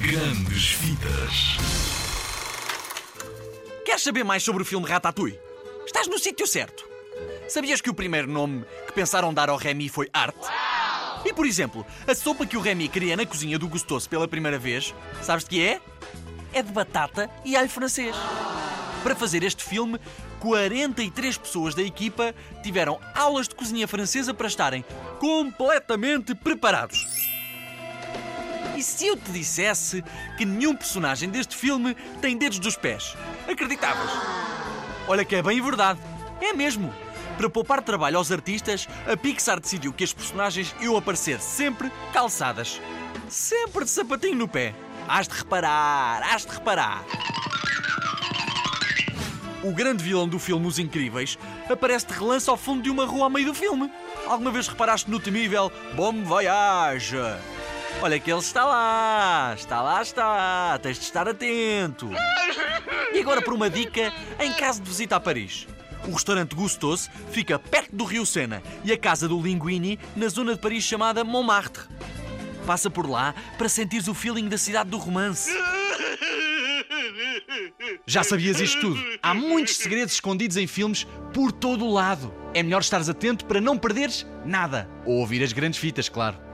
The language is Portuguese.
Grandes Vidas. Queres saber mais sobre o filme Ratatouille? Estás no sítio certo. Sabias que o primeiro nome que pensaram dar ao Remy foi arte? E por exemplo, a sopa que o Remy cria na cozinha do Gustoso pela primeira vez, sabes de que é? É de batata e alho francês. Para fazer este filme, 43 pessoas da equipa tiveram aulas de cozinha francesa para estarem completamente preparados. E se eu te dissesse que nenhum personagem deste filme tem dedos dos pés? Acreditavas? Olha que é bem verdade. É mesmo. Para poupar trabalho aos artistas, a Pixar decidiu que as personagens iam aparecer sempre calçadas. Sempre de sapatinho no pé. Hás de reparar, hás de reparar. O grande vilão do filme Os Incríveis aparece de relance ao fundo de uma rua ao meio do filme. Alguma vez reparaste no temível Bom Voyage? Olha que ele está lá, está lá, está. Tens de estar atento. E agora por uma dica, em caso de visita a Paris. O restaurante Gustoso fica perto do Rio Sena e a casa do Linguini na zona de Paris chamada Montmartre. Passa por lá para sentires o feeling da cidade do romance. Já sabias isto tudo? Há muitos segredos escondidos em filmes por todo o lado. É melhor estares atento para não perderes nada. Ou ouvir as grandes fitas, claro.